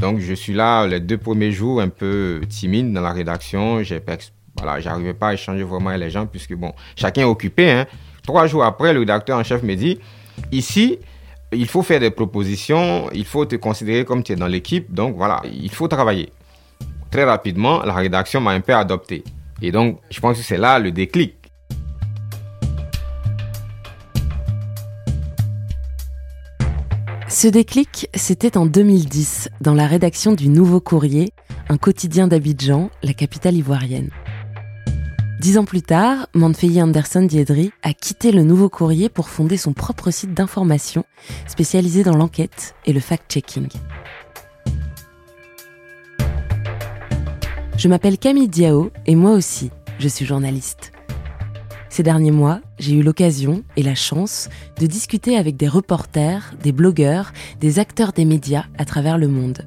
Donc je suis là les deux premiers jours un peu timide dans la rédaction. J'ai voilà, j'arrivais pas à échanger vraiment avec les gens puisque bon, chacun est occupé. Hein. Trois jours après, le rédacteur en chef me dit ici, il faut faire des propositions, il faut te considérer comme tu es dans l'équipe. Donc voilà, il faut travailler. Très rapidement, la rédaction m'a un peu adopté. Et donc, je pense que c'est là le déclic. Ce déclic, c'était en 2010, dans la rédaction du Nouveau Courrier, un quotidien d'Abidjan, la capitale ivoirienne. Dix ans plus tard, Manfei Anderson Diedri a quitté le Nouveau Courrier pour fonder son propre site d'information spécialisé dans l'enquête et le fact-checking. Je m'appelle Camille Diao et moi aussi, je suis journaliste. Ces derniers mois, j'ai eu l'occasion et la chance de discuter avec des reporters, des blogueurs, des acteurs des médias à travers le monde.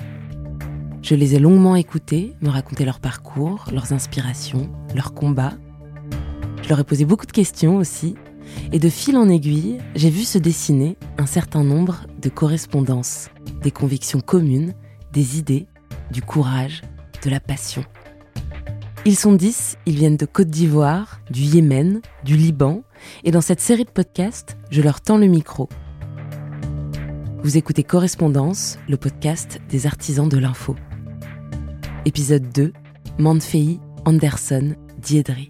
Je les ai longuement écoutés, me raconter leur parcours, leurs inspirations, leurs combats. Je leur ai posé beaucoup de questions aussi, et de fil en aiguille, j'ai vu se dessiner un certain nombre de correspondances, des convictions communes, des idées, du courage, de la passion. Ils sont dix, ils viennent de Côte d'Ivoire, du Yémen, du Liban, et dans cette série de podcasts, je leur tends le micro. Vous écoutez Correspondance, le podcast des artisans de l'info. Épisode 2, Manfei Anderson Diedri.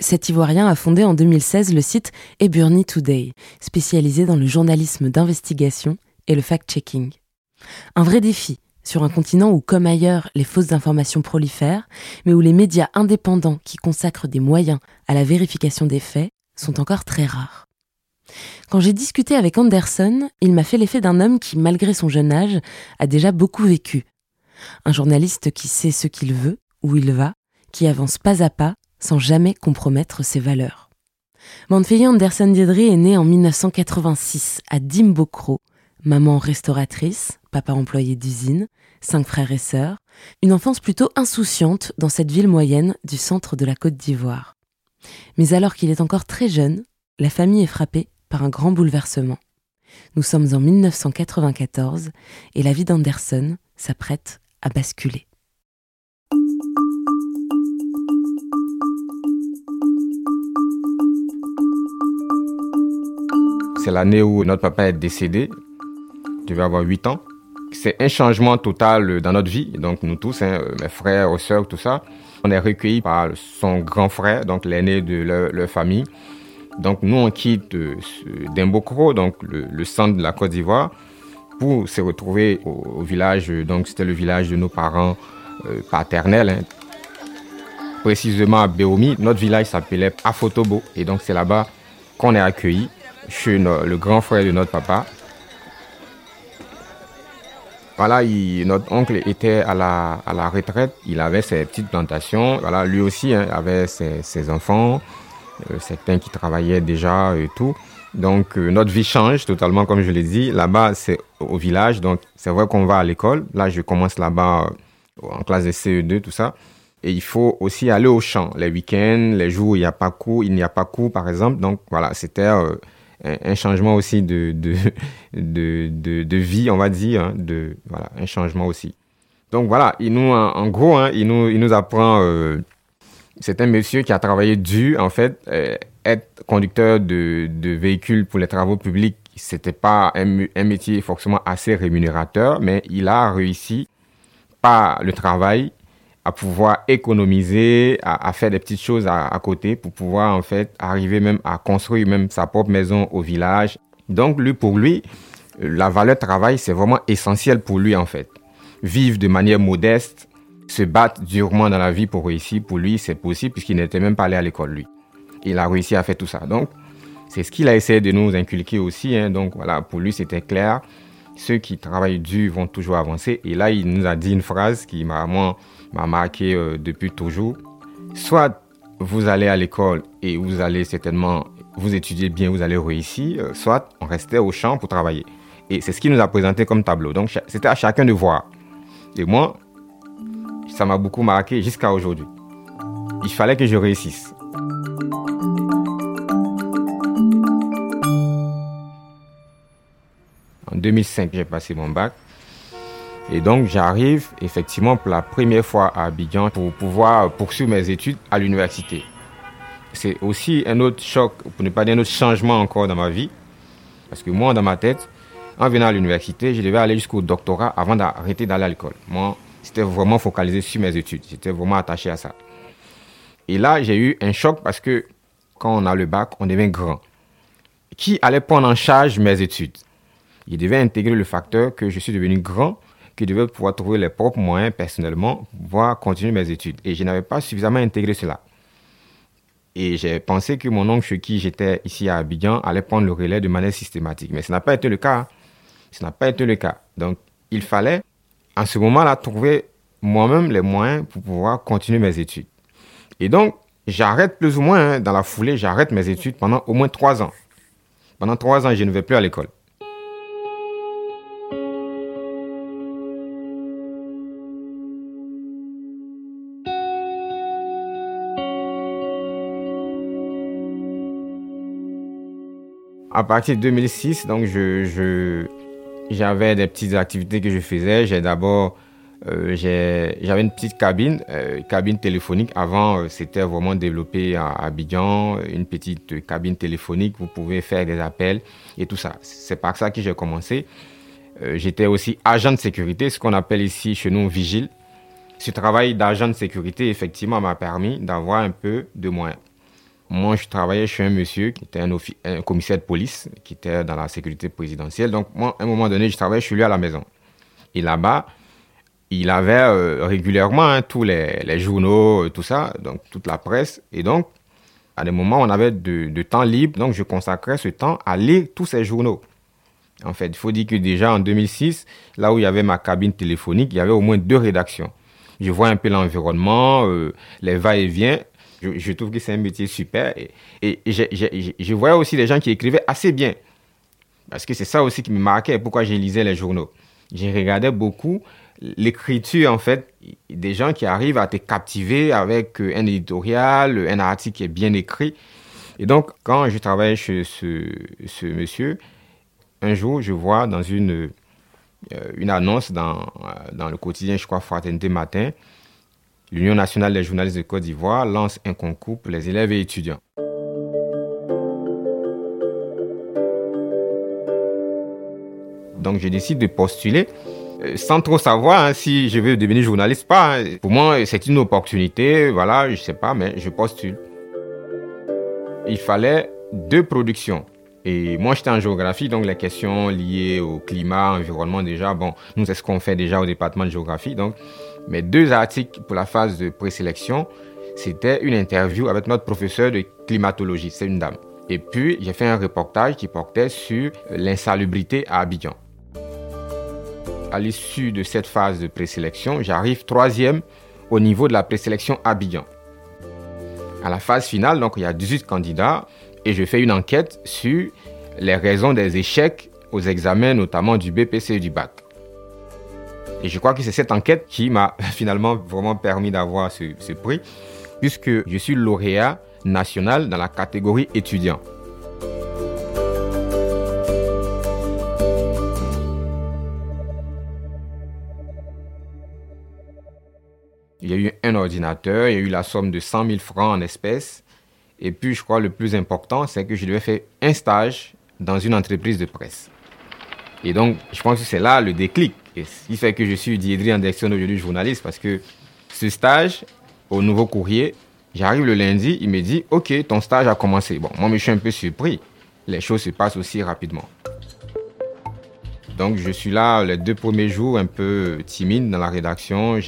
Cet Ivoirien a fondé en 2016 le site Eburni Today, spécialisé dans le journalisme d'investigation et le fact-checking. Un vrai défi sur un continent où, comme ailleurs, les fausses informations prolifèrent, mais où les médias indépendants qui consacrent des moyens à la vérification des faits sont encore très rares. Quand j'ai discuté avec Anderson, il m'a fait l'effet d'un homme qui, malgré son jeune âge, a déjà beaucoup vécu. Un journaliste qui sait ce qu'il veut, où il va, qui avance pas à pas sans jamais compromettre ses valeurs. Manfei Anderson Diedri est né en 1986 à Dimbokro, maman restauratrice, papa employé d'usine, cinq frères et sœurs, une enfance plutôt insouciante dans cette ville moyenne du centre de la Côte d'Ivoire. Mais alors qu'il est encore très jeune, la famille est frappée par un grand bouleversement. Nous sommes en 1994 et la vie d'Anderson s'apprête à basculer. C'est l'année où notre papa est décédé. Je devais avoir 8 ans. C'est un changement total dans notre vie. Donc nous tous, hein, mes frères, sœurs, tout ça, on est recueillis par son grand frère, donc l'aîné de leur, famille. Donc nous, on quitte euh, Dimbokro, donc le, centre de la Côte d'Ivoire, pour se retrouver au, village. Donc c'était le village de nos parents euh, paternels. Hein. Précisément à Béomi, notre village s'appelait Afotobo. Et donc c'est là-bas qu'on est accueillis chez le grand frère de notre papa. Voilà, notre oncle était à la, à la retraite, il avait ses petites plantations. Voilà, lui aussi hein, avait ses, enfants, euh, certains qui travaillaient déjà et tout. Donc euh, notre vie change totalement, comme je l'ai dit. Là-bas, c'est au village, donc c'est vrai qu'on va à l'école. Là, je commence là-bas euh, en classe de CE2, tout ça. Et il faut aussi aller au champ les week-ends, les jours où il n'y a pas cours, il n'y a pas cours, par exemple. Donc voilà, c'était un, changement aussi de, de, de, de, vie, on va dire, hein, de, voilà, un changement aussi. Donc voilà, il nous, en, gros, hein, il, nous, il nous apprend, euh, c'est un monsieur qui a travaillé dur, en fait, euh, être conducteur de, de véhicules pour les travaux publics, c'était pas un, un, métier forcément assez rémunérateur, mais il a réussi par le travail à pouvoir économiser, à, faire des petites choses à, côté pour pouvoir en fait arriver même à construire même sa propre maison au village. Donc lui, pour lui, la valeur travail, c'est vraiment essentiel pour lui en fait. Vivre de manière modeste, se battre durement dans la vie pour réussir, pour lui, c'est possible puisqu'il n'était même pas allé à l'école lui. Il a réussi à faire tout ça. Donc, C'est ce qu'il a essayé de nous inculquer aussi. Hein. Donc voilà, pour lui, c'était clair. Ceux qui travaillent dur vont toujours avancer. Et là, il nous a dit une phrase qui m'a m'a marqué euh, depuis toujours. Soit vous allez à l'école et vous allez certainement vous étudier bien, vous allez réussir, euh, soit on restait au champ pour travailler. Et c'est ce qu'il nous a présenté comme tableau. Donc c'était à chacun de voir. Et moi, ça m'a beaucoup marqué jusqu'à aujourd'hui. Il fallait que je réussisse. En 2005, j'ai passé mon bac. Et donc, j'arrive effectivement pour la première fois à Abidjan pour pouvoir poursuivre mes études à l'université. C'est aussi un autre choc, pour ne pas dire un autre changement encore dans ma vie. Parce que moi, dans ma tête, en venant à l'université, je devais aller jusqu'au doctorat avant d'arrêter d'aller à l'école. Moi, c'était vraiment focalisé sur mes études. J'étais vraiment attaché à ça. Et là, j'ai eu un choc parce que quand on a le bac, on devient grand. Qui allait prendre en charge mes études? Il devait intégrer le facteur que je suis devenu grand, que je pouvoir trouver les propres moyens personnellement pour pouvoir continuer mes études. Et je n'avais pas suffisamment intégré cela. Et j'ai pensé que mon oncle chez qui j'étais ici à Abidjan allait prendre le relais de manière systématique. Mais ce n'a pas été le cas. Ce n'a pas été le cas. Donc, il fallait, en ce moment-là, trouver moi-même les moyens pour pouvoir continuer mes études. Et donc, j'arrête plus ou moins, hein, dans la foulée, j'arrête mes études pendant au moins trois ans. Pendant trois ans, je ne vais plus à l'école. À partir de 2006, donc j'avais des petites activités que je faisais. J'ai d'abord, euh, j'avais une petite cabine, euh, cabine téléphonique. Avant, euh, c'était vraiment développé à Abidjan, une petite cabine téléphonique. Vous pouvez faire des appels et tout ça. C'est par ça que j'ai commencé. J'étais aussi agent de sécurité, ce qu'on appelle ici chez nous vigile. Ce travail d'agent de sécurité, effectivement, m'a permis d'avoir un peu de moyens. Moi, je travaillais chez un monsieur qui était un, commissaire de police, qui était dans la sécurité présidentielle. Donc, moi, à un moment donné, je travaillais chez lui à la maison. Et là-bas, il avait euh, régulièrement hein, tous les, journaux, euh, tout ça, donc toute la presse. Et donc, à des moments, on avait de, temps libre, donc je consacrais ce temps à lire tous ces journaux. En fait, il faut dire que déjà en 2006, là où il y avait ma cabine téléphonique, il y avait au moins deux rédactions. Je vois un peu l'environnement, euh, les va-et-vient, je, trouve que c'est un métier super. Et, je voyais aussi des gens qui écrivaient assez bien. Parce que c'est ça aussi qui me marquait, pourquoi je lisais les journaux. Je regardais beaucoup l'écriture, en fait, des gens qui arrivent à te captiver avec euh, un éditorial, un article qui est bien écrit. Et donc, quand je travaillais chez ce, ce monsieur, un jour, je vois dans une, euh, une annonce dans, euh, dans le quotidien, je crois, Fraternité Matin, l'Union nationale des journalistes de Côte d'Ivoire lance un concours pour les élèves et étudiants. Donc je décide de postuler euh, sans trop savoir hein, si je veux devenir journaliste pas. Hein. Pour moi, c'est une opportunité, voilà, je sais pas, mais je postule. Il fallait deux productions. Et moi, j'étais en géographie, donc les questions liées au climat, environnement, déjà, bon, nous, c'est ce qu'on fait déjà au département de géographie. Donc, mes deux articles pour la phase de présélection, c'était une interview avec notre professeur de climatologie, c'est une dame. Et puis, j'ai fait un reportage qui portait sur l'insalubrité à Abidjan. À l'issue de cette phase de présélection, j'arrive troisième au niveau de la présélection Abidjan. À la phase finale, donc, il y a 18 candidats et je fais une enquête sur les raisons des échecs aux examens, notamment du BPC et du bac. Et je crois que c'est cette enquête qui m'a finalement vraiment permis d'avoir ce, prix, puisque je suis lauréat national dans la catégorie étudiant. Il y a eu un ordinateur, il y a eu la somme de 100 000 francs en espèces. Et puis, je crois le plus important, c'est que je devais faire un stage dans une entreprise de presse. Et donc, je pense que c'est là le déclic. Et ce qui fait que je suis Diedri en direction aujourd'hui journaliste parce que ce stage au nouveau courrier, j'arrive le lundi, il me dit Ok, ton stage a commencé. Bon, moi, je suis un peu surpris. Les choses se passent aussi rapidement. Donc, je suis là les deux premiers jours un peu timide dans la rédaction.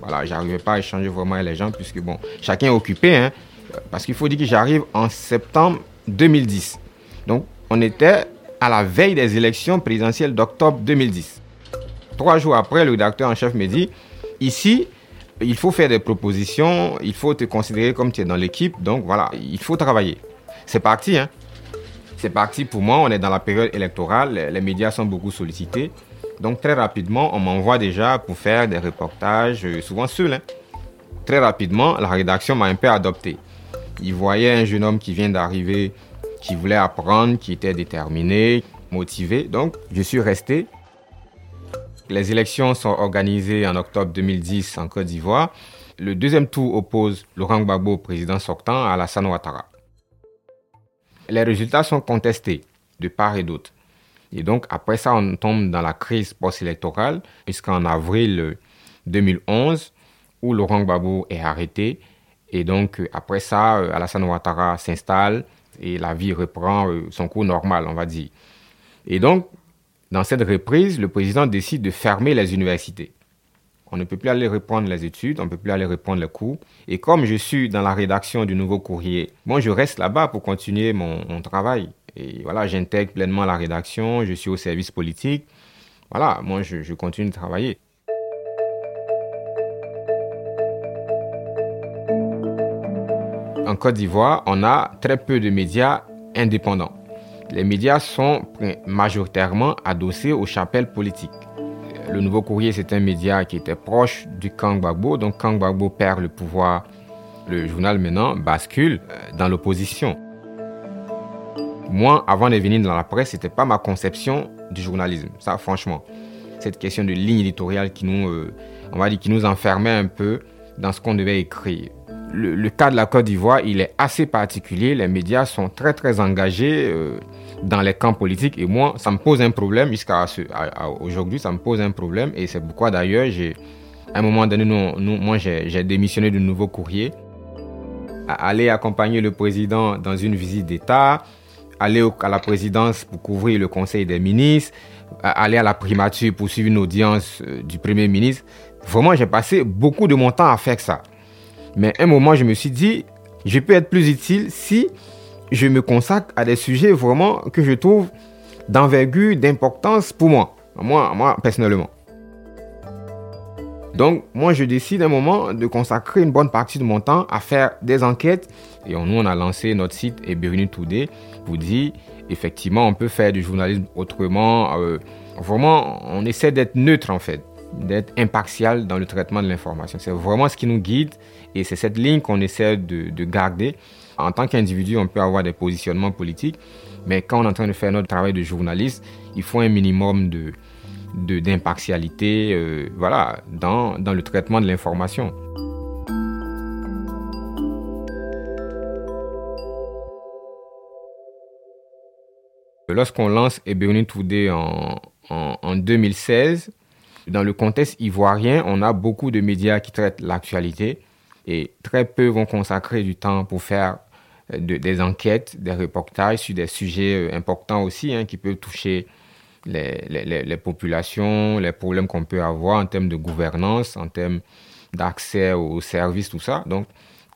Voilà, j'arrivais pas à échanger vraiment avec les gens puisque, bon, chacun est occupé. Hein, parce qu'il faut dire que j'arrive en septembre 2010. Donc, on était à la veille des élections présidentielles d'octobre 2010. Trois jours après, le rédacteur en chef me dit, ici, il faut faire des propositions, il faut te considérer comme tu es dans l'équipe, donc voilà, il faut travailler. C'est parti, hein. C'est parti pour moi, on est dans la période électorale, les médias sont beaucoup sollicités. Donc très rapidement, on m'envoie déjà pour faire des reportages, euh, souvent seul. Hein. Très rapidement, la rédaction m'a un peu adopté. Il voyait un jeune homme qui vient d'arriver, qui voulait apprendre, qui était déterminé, motivé. Donc je suis resté. Les élections sont organisées en octobre 2010 en Côte d'Ivoire. Le deuxième tour oppose Laurent Gbagbo, président sortant, à Alassane Ouattara. Les résultats sont contestés de part et d'autre. Et donc, après ça, on tombe dans la crise post-électorale, puisqu'en avril 2011, où Laurent Gbagbo est arrêté, et donc après ça, Alassane Ouattara s'installe et la vie reprend euh, son cours normal, on va dire. Et donc, dans cette reprise, le président décide de fermer les universités. On ne peut plus aller reprendre les études, on ne peut plus aller reprendre les cours. Et comme je suis dans la rédaction du nouveau courrier, moi je reste là-bas pour continuer mon, travail. Et voilà, j'intègre pleinement la rédaction, je suis au service politique. Voilà, moi je, je continue de travailler. En Côte d'Ivoire, on a très peu de médias indépendants les médias sont majoritairement adossés aux chapelles politiques. Le Nouveau Courrier, c'est un média qui était proche du Kang Gbagbo. Donc, Kang Gbagbo perd le pouvoir. Le journal maintenant bascule euh, dans l'opposition. Moi, avant de venir dans la presse, c'était pas ma conception du journalisme. Ça, franchement, cette question de ligne éditoriale qui nous, euh, on va dire, qui nous enfermait un peu dans ce qu'on devait écrire le, cas de la Côte d'Ivoire, il est assez particulier. Les médias sont très, très engagés euh, dans les camps politiques. Et moi, ça me pose un problème jusqu'à aujourd'hui. Ça me pose un problème. Et c'est pourquoi, d'ailleurs, à un moment donné, moi, j'ai démissionné du nouveau courrier. aller accompagner le président dans une visite d'État, aller à la présidence pour couvrir le conseil des ministres, aller à la primature pour suivre une audience euh, du premier ministre. Vraiment, j'ai passé beaucoup de mon temps à faire ça. Mais à un moment, je me suis dit, je peux être plus utile si je me consacre à des sujets vraiment que je trouve d'envergure, d'importance pour moi, moi, moi personnellement. Donc, moi, je décide un moment de consacrer une bonne partie de mon temps à faire des enquêtes. Et nous, on a lancé notre site Eberuni Today pour dire, effectivement, on peut faire du journalisme autrement. Euh, vraiment, on essaie d'être neutre, en fait, d'être impartial dans le traitement de l'information. C'est vraiment ce qui nous guide et c'est cette ligne qu'on essaie de, garder. En tant qu'individu, on peut avoir des positionnements politiques, mais quand on est en train de faire notre travail de journaliste, il faut un minimum de d'impartialité euh, voilà, dans, dans le traitement de l'information. Lorsqu'on lance Ebony Today en, en, en 2016, dans le contexte ivoirien, on a beaucoup de médias qui traitent l'actualité et très peu vont consacrer du temps pour faire euh, des enquêtes, des reportages sur des sujets euh, importants aussi hein, qui peuvent toucher les, populations, les problèmes qu'on peut avoir en termes de gouvernance, en termes d'accès aux services, tout ça. Donc,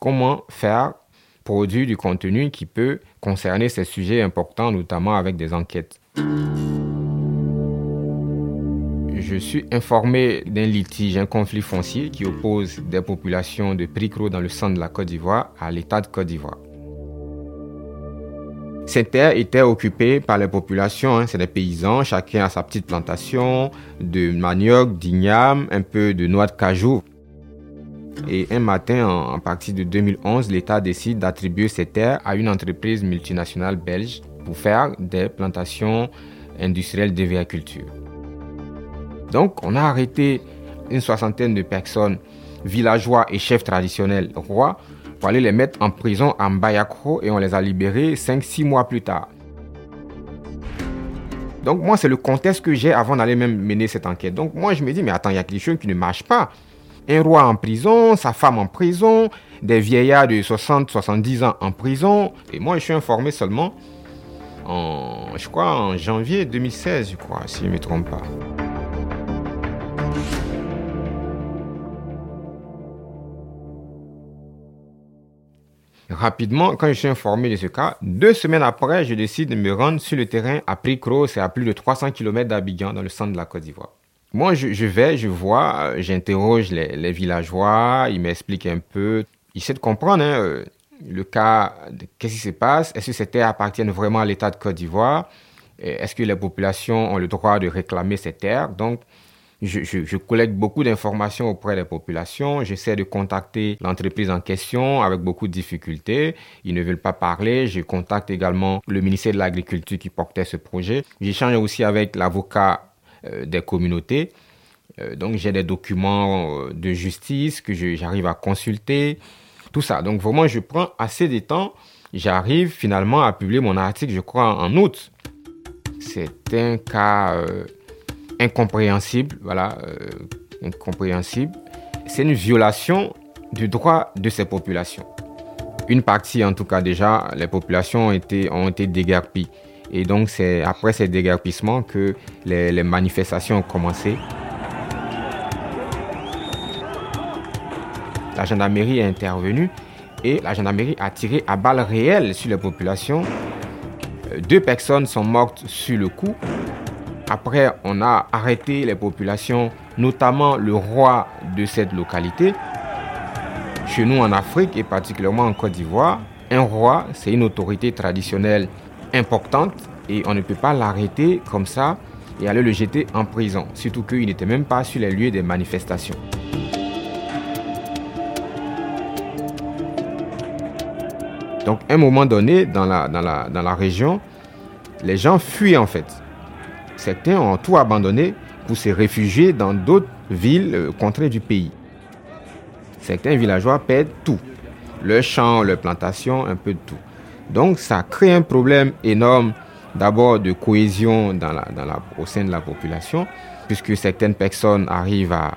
comment faire produire du contenu qui peut concerner ces sujets importants, notamment avec des enquêtes? Je suis informé d'un litige, un conflit foncier qui oppose des populations de Pricro dans le centre de la Côte d'Ivoire à l'État de Côte d'Ivoire. Ces terres étaient occupées par les populations, hein, c'est des paysans, chacun a sa petite plantation de manioc, d'igname, un peu de noix de cajou. Et un matin, en, partie de 2011, l'État décide d'attribuer ces terres à une entreprise multinationale belge pour faire des plantations industrielles d'agriculture. Donc, on a arrêté une soixantaine de personnes, villageois et chefs traditionnels rois, pour aller les mettre en prison à Mbayakro et on les a libérés 5-6 mois plus tard. Donc moi, c'est le contexte que j'ai avant d'aller même mener cette enquête. Donc moi, je me dis, mais attends, il y a quelque chose qui ne marche pas. Un roi en prison, sa femme en prison, des vieillards de 60-70 ans en prison. Et moi, je suis informé seulement en, je crois, en janvier 2016, je crois, si je ne me trompe pas. Rapidement, quand je suis informé de ce cas, deux semaines après, je décide de me rendre sur le terrain à Pricro, c'est à plus de 300 km d'Abidjan, dans le centre de la Côte d'Ivoire. Moi, je, vais, je vois, euh, j'interroge les, villageois, ils m'expliquent un peu, ils essaient de comprendre hein, euh, le cas, qu'est-ce qui se passe, est-ce que ces terres appartiennent vraiment à l'État de Côte d'Ivoire, est-ce que les populations ont le droit de réclamer ces terres? Donc, je, collecte beaucoup d'informations auprès des populations. J'essaie de contacter l'entreprise en question avec beaucoup de difficultés. Ils ne veulent pas parler. Je contacte également le ministère de l'Agriculture qui portait ce projet. J'échange aussi avec l'avocat euh, des communautés. Euh, donc j'ai des documents euh, de justice que j'arrive à consulter. Tout ça. Donc vraiment, je prends assez de temps. J'arrive finalement à publier mon article, je crois, en août. C'est un cas incompréhensible, voilà, euh, incompréhensible. C'est une violation du droit de ces populations. Une partie, en tout cas déjà, les populations ont été, ont été déguerpies. Et donc c'est après ces déguerpissements que les, les manifestations ont commencé. La gendarmerie est intervenue et la gendarmerie a tiré à balles réelles sur les populations. Deux personnes sont mortes sur le coup après, on a arrêté les populations, notamment le roi de cette localité. Chez nous en Afrique et particulièrement en Côte d'Ivoire, un roi, c'est une autorité traditionnelle importante et on ne peut pas l'arrêter comme ça et aller le jeter en prison, surtout qu'il n'était même pas sur les lieux des manifestations. Donc, à un moment donné, dans la, dans la, dans la région, les gens fuient en fait. Certains ont tout abandonné pour se réfugier dans d'autres villes, euh, contrées du pays. Certains villageois perdent tout. Leurs champs, leurs plantations, un peu de tout. Donc ça crée un problème énorme d'abord de cohésion au sein de la population, puisque certaines personnes arrivent à,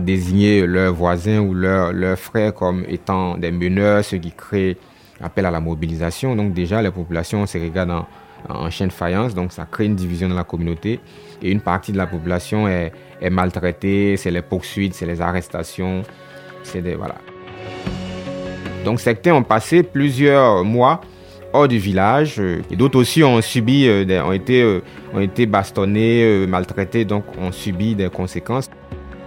désigner leurs voisins ou leurs, leurs frères comme étant des meneurs, ce qui crée appel à la mobilisation. Donc déjà, les populations se regardent en, en chaîne de faïence, donc ça crée une division dans la communauté et une partie de la population est, est maltraitée, c'est les poursuites, c'est les arrestations, c'est des voilà. Donc certains ont passé plusieurs mois hors du village euh, et d'autres aussi ont subi, euh, ont été, euh, ont été bastonnés, maltraités, donc ont subi des conséquences.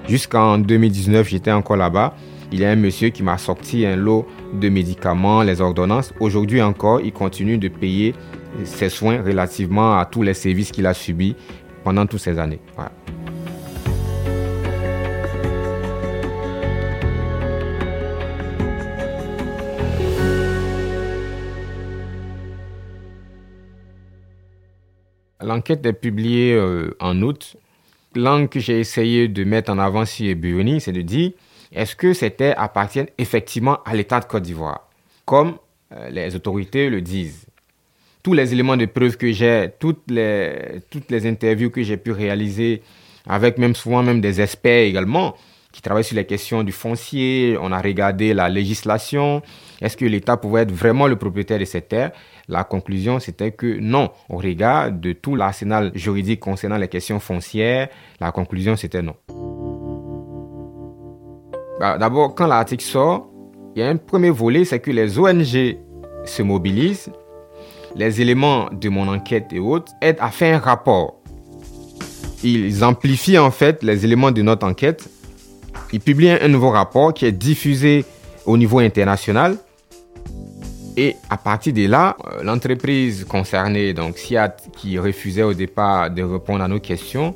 Jusqu'en 2019, j'étais encore là-bas. Il y a un monsieur qui m'a sorti un lot de médicaments, les ordonnances. Aujourd'hui encore, il continue de payer ses soins relativement à tous les services qu'il a subis pendant toutes ces années. L'enquête est publiée euh, en août. L'angle que j'ai essayé de mettre en avant sur Ebony, c'est de dire est-ce que ces terres appartiennent effectivement à l'État de Côte d'Ivoire, comme euh, les autorités le disent tous les éléments de preuve que j'ai, toutes les, toutes les interviews que j'ai pu réaliser avec même souvent même des experts également qui travaillent sur les questions du foncier. On a regardé la législation. Est-ce que l'État pouvait être vraiment le propriétaire de ces terres La conclusion, c'était que non. Au regard de tout l'arsenal juridique concernant les questions foncières, la conclusion, c'était non. Bah, d'abord, quand l'article sort, il y a un premier volet, c'est que les ONG se mobilisent les éléments de mon enquête et autres aident à faire un rapport. Ils amplifient en fait les éléments de notre enquête. Ils publient un nouveau rapport qui est diffusé au niveau international. Et à partir de là, euh, l'entreprise concernée, donc SIAT, qui refusait au départ de répondre à nos questions,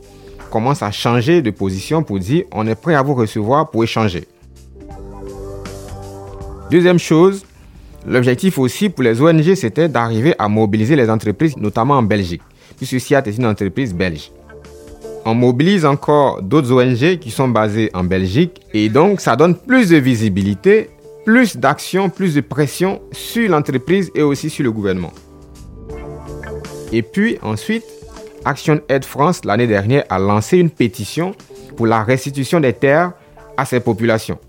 commence à changer de position pour dire on est prêt à vous recevoir pour échanger. Deuxième chose, L'objectif aussi pour les ONG, c'était d'arriver à mobiliser les entreprises, notamment en Belgique, puisque SIAT est une entreprise belge. On mobilise encore d'autres ONG qui sont basées en Belgique et donc ça donne plus de visibilité, plus d'action, plus de pression sur l'entreprise et aussi sur le gouvernement. Et puis ensuite, Action Aid France l'année dernière a lancé une pétition pour la restitution des terres à ces populations.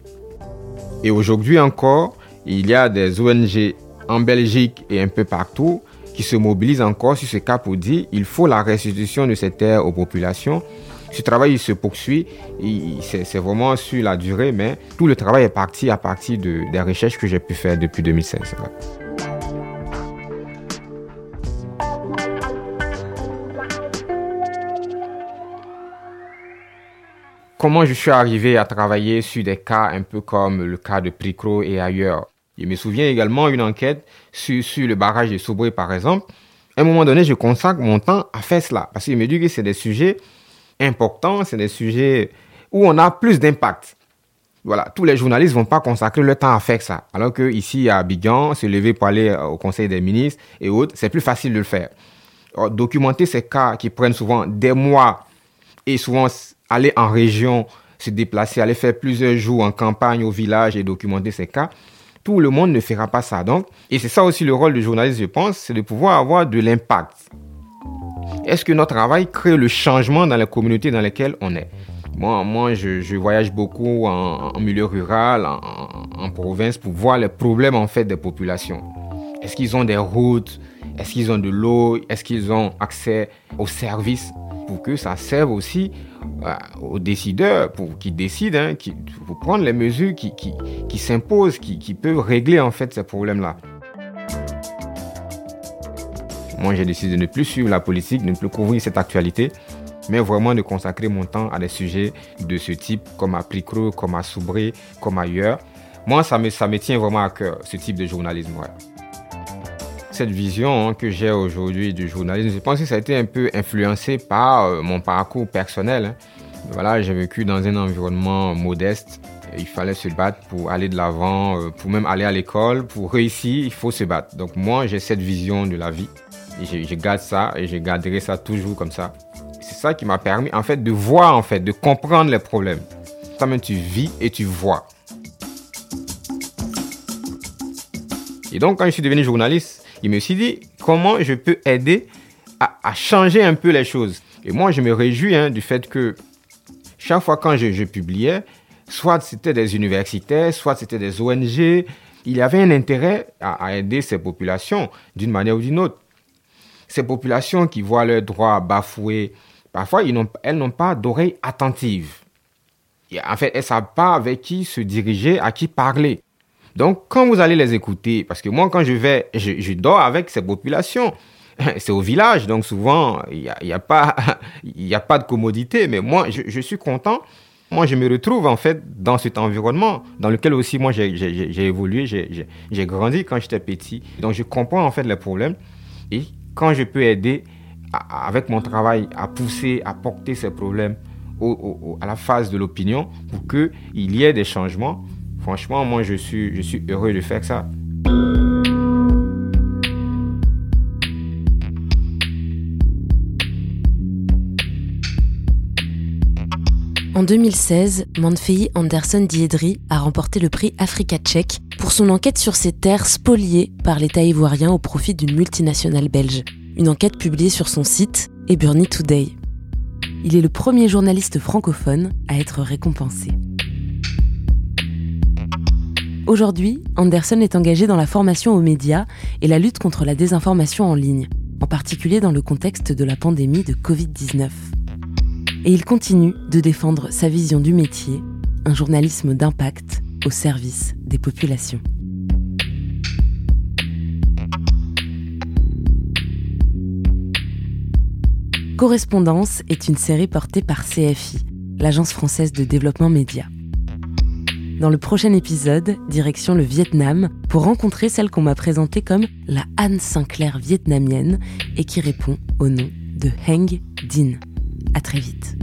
Et aujourd'hui encore, il y a des ONG en Belgique et un peu partout qui se mobilisent encore sur ce cas pour dire il faut la restitution de ces terres aux populations. Ce travail se poursuit, c'est vraiment sur la durée, mais tout le travail est parti à partir des recherches que j'ai pu faire depuis 2016. comment je suis arrivé à travailler sur des cas un peu comme le cas de Pricro et ailleurs? Je me souviens également une enquête sur, sur le barrage de Sobré, par exemple. À un moment donné, je consacre mon temps à faire cela. Parce qu'il me dit que c'est des sujets importants, c'est des sujets où on a plus d'impact. Voilà, tous les journalistes vont pas consacrer leur temps à faire ça. Alors que ici à Abidjan, se lever pour aller au Conseil des ministres et autres, c'est plus facile de le faire. documenter ces cas qui prennent souvent des mois et souvent aller en région, se déplacer, aller faire plusieurs jours en campagne au village et documenter ces cas, tout le monde ne fera pas ça. Donc, et c'est ça aussi le rôle du journaliste, je pense, c'est de pouvoir avoir de l'impact. Est-ce que notre travail crée le changement dans les communautés dans lesquelles on est? Moi, moi je, voyage beaucoup en, milieu rural, en, en, province, pour voir les problèmes en fait des populations. Est-ce qu'ils ont des routes? Est-ce qu'ils ont de l'eau? Est-ce qu'ils ont accès aux services? Pour que ça serve aussi euh, aux décideurs pour qui décident, hein, qui, pour prendre les mesures qui, qui, qui s'imposent, qui, qui, peuvent régler en fait ces problèmes-là. Moi, j'ai décidé de ne plus suivre la politique, de ne plus couvrir cette actualité, mais vraiment de consacrer mon temps à des sujets de ce type, comme à Plicro, comme à Soubré, comme ailleurs. Moi, ça me, ça me tient vraiment à cœur, ce type de journalisme. Cette vision hein, que j'ai aujourd'hui du journalisme, je pense que ça a été un peu influencé par euh, mon parcours personnel. Hein. Voilà, j'ai vécu dans un environnement modeste. Il fallait se battre pour aller de l'avant, euh, pour même aller à l'école. Pour réussir, il faut se battre. Donc moi, j'ai cette vision de la vie. Et je, garde ça et je garderai ça toujours comme ça. C'est ça qui m'a permis en fait de voir, en fait, de comprendre les problèmes. Toi-même, tu vis et tu vois. Et donc, quand je suis devenu journaliste, il me suis dit comment je peux aider à, changer un peu les choses? Et moi, je me réjouis hein, du fait que chaque fois quand je, publiais, soit c'était des universitaires, soit c'était des ONG, il y avait un intérêt à, aider ces populations d'une manière ou d'une autre. Ces populations qui voient leurs droits bafoués, parfois elles n'ont pas d'oreilles attentives. En fait, elles ne savent pas avec qui se diriger, à qui parler. Donc, quand vous allez les écouter, parce que moi, quand je vais, je, dors avec ces populations. C'est au village, donc souvent, il n'y a, y a, pas, a pas de commodité. Mais moi, je, suis content. Moi, je me retrouve en fait dans cet environnement dans lequel aussi moi j'ai évolué, j'ai grandi quand j'étais petit. Donc, je comprends en fait les problèmes. Et quand je peux aider avec mon travail à pousser, à porter ces problèmes à la phase de l'opinion pour qu'il y ait des changements, Franchement, moi, je suis, heureux de faire ça. En 2016, Manfei Anderson Diedri a remporté le prix Africa Tchèque pour son enquête sur ces terres spoliées par l'État ivoirien au profit d'une multinationale belge. Une enquête publiée sur son site Eburny Today. Il est le premier journaliste francophone à être récompensé. Aujourd'hui, Anderson est engagé dans la formation aux médias et la lutte contre la désinformation en ligne, en particulier dans le contexte de la pandémie de Covid-19. Et il continue de défendre sa vision du métier, un journalisme d'impact au service des populations. Correspondance est une série portée par CFI, l'Agence française de développement média. Dans le prochain épisode, direction le Vietnam pour rencontrer celle qu'on m'a présentée comme la Anne Sinclair vietnamienne et qui répond au nom de Heng Dinh. À très vite.